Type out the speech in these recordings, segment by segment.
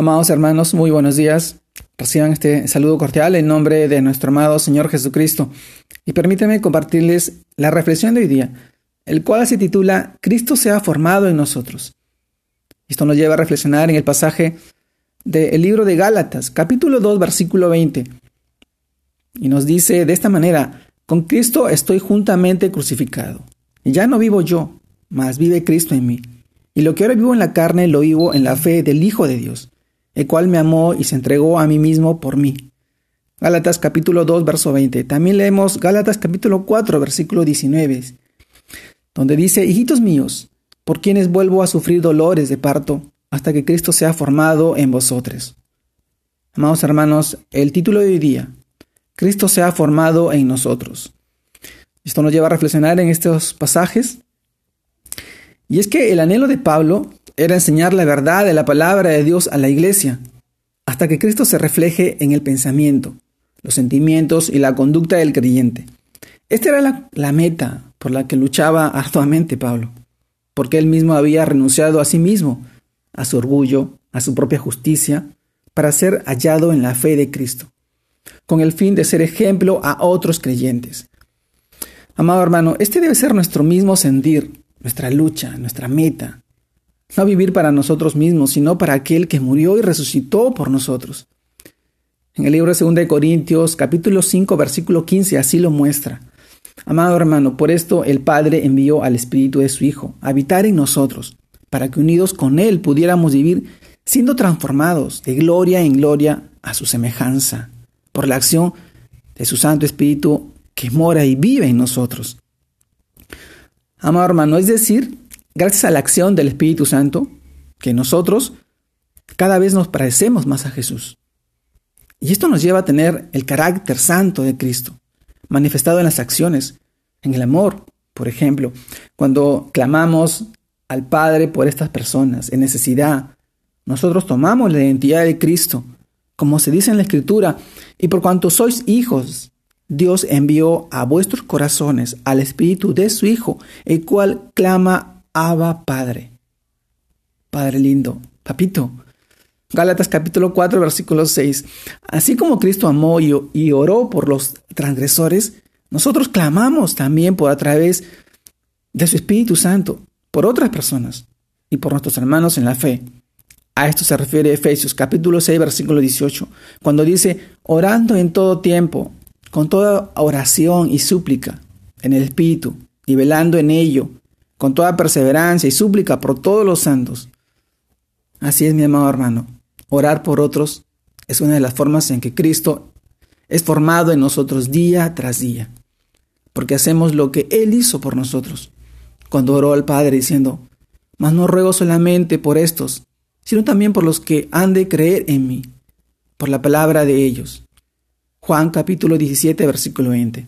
Amados hermanos, muy buenos días. Reciban este saludo cordial en nombre de nuestro amado Señor Jesucristo. Y permítanme compartirles la reflexión de hoy día, el cual se titula Cristo se ha formado en nosotros. Esto nos lleva a reflexionar en el pasaje del libro de Gálatas, capítulo 2, versículo 20. Y nos dice de esta manera, con Cristo estoy juntamente crucificado. Y ya no vivo yo, mas vive Cristo en mí. Y lo que ahora vivo en la carne lo vivo en la fe del Hijo de Dios el cual me amó y se entregó a mí mismo por mí. Gálatas capítulo 2, verso 20. También leemos Gálatas capítulo 4, versículo 19, donde dice, Hijitos míos, por quienes vuelvo a sufrir dolores de parto, hasta que Cristo sea formado en vosotros. Amados hermanos, el título de hoy día, Cristo se ha formado en nosotros. Esto nos lleva a reflexionar en estos pasajes. Y es que el anhelo de Pablo era enseñar la verdad de la palabra de Dios a la iglesia, hasta que Cristo se refleje en el pensamiento, los sentimientos y la conducta del creyente. Esta era la, meta por la que luchaba arduamente Pablo, porque él mismo había renunciado a sí mismo, a su orgullo, a su propia justicia, para ser hallado en la fe de Cristo, con el fin de ser ejemplo a otros creyentes. Amado hermano, este debe ser nuestro mismo sentir, nuestra lucha, nuestra meta, no vivir para nosotros mismos, sino para aquel que murió y resucitó por nosotros. En el libro de 2 de Corintios, capítulo 5, versículo 15, así lo muestra. Amado hermano, por esto el Padre envió al Espíritu de su Hijo a habitar en nosotros, para que unidos con Él pudiéramos vivir siendo transformados de gloria en gloria a su semejanza, por la acción de su Santo Espíritu que mora y vive en nosotros. Amado hermano, es decir, gracias a la acción del Espíritu Santo, que nosotros cada vez nos parecemos más a Jesús. Y esto nos lleva a tener el carácter santo de Cristo, manifestado en las acciones, en el amor, por ejemplo, cuando clamamos al Padre por estas personas en necesidad, nosotros tomamos la identidad de Cristo, como se dice en la Escritura, y por cuanto sois hijos, Dios envió a vuestros corazones al Espíritu de su Hijo, el cual clama Abba Padre. Padre lindo, papito. Gálatas capítulo 4, versículo 6. Así como Cristo amó y, oró por los transgresores, nosotros clamamos también por a través de su Espíritu Santo, por otras personas y por nuestros hermanos en la fe. A esto se refiere Efesios capítulo 6, versículo 18, cuando dice, orando en todo tiempo, con toda oración y súplica en el Espíritu, y velando en ello con toda perseverancia y súplica por todos los santos. Así es, mi amado hermano. Orar por otros es una de las formas en que Cristo es formado en nosotros día tras día, porque hacemos lo que Él hizo por nosotros, cuando oró al Padre diciendo, mas no ruego solamente por estos, sino también por los que han de creer en mí, por la palabra de ellos. Juan capítulo 17, versículo 20.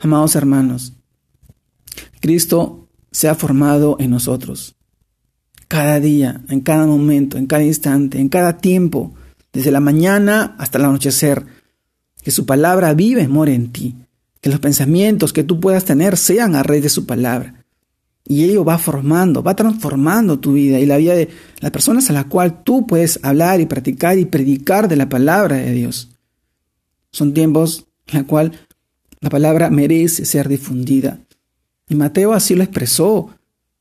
Amados hermanos, Cristo se ha formado en nosotros. Cada día, en cada momento, en cada instante, en cada tiempo, desde la mañana hasta el anochecer. Que su palabra vive y mora en ti. Que los pensamientos que tú puedas tener sean a raíz de su palabra. Y ello va formando, va transformando tu vida y la vida de las personas a las cuales tú puedes hablar y practicar y predicar de la palabra de Dios. Son tiempos en los cuales la palabra merece ser difundida. Y Mateo así lo expresó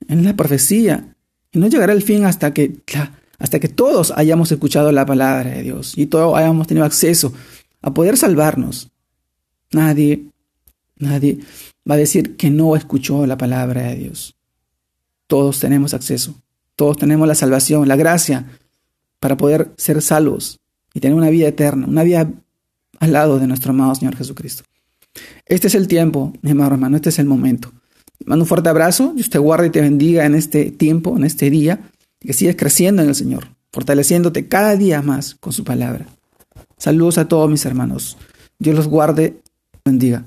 en la profecía. Y no llegará el fin hasta que, hasta que todos hayamos escuchado la palabra de Dios y todos hayamos tenido acceso a poder salvarnos. Nadie, nadie va a decir que no escuchó la palabra de Dios. Todos tenemos acceso. Todos tenemos la salvación, la gracia para poder ser salvos y tener una vida eterna, una vida al lado de nuestro amado Señor Jesucristo. Este es el tiempo, mi amado hermano, este es el momento mando un fuerte abrazo. Dios te guarde y te bendiga en este tiempo, en este día. Que sigas creciendo en el Señor, fortaleciéndote cada día más con su palabra. Saludos a todos mis hermanos. Dios los guarde, bendiga.